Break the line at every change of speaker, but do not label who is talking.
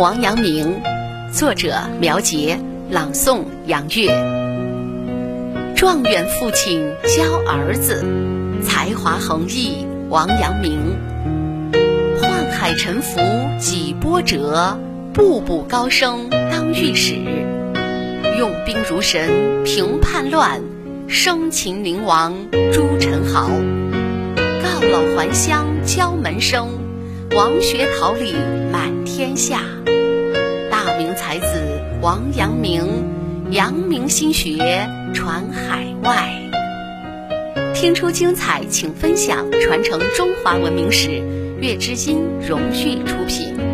王阳明，作者苗杰，朗诵杨月。状元父亲教儿子，才华横溢王阳明。宦海沉浮几波折，步步高升当御史。用兵如神平叛乱，生擒宁王朱宸濠。告老还乡敲门声，王学桃李满天下。大明才子王阳明，阳明心学传海外。听出精彩，请分享，传承中华文明史。月之音荣誉出品。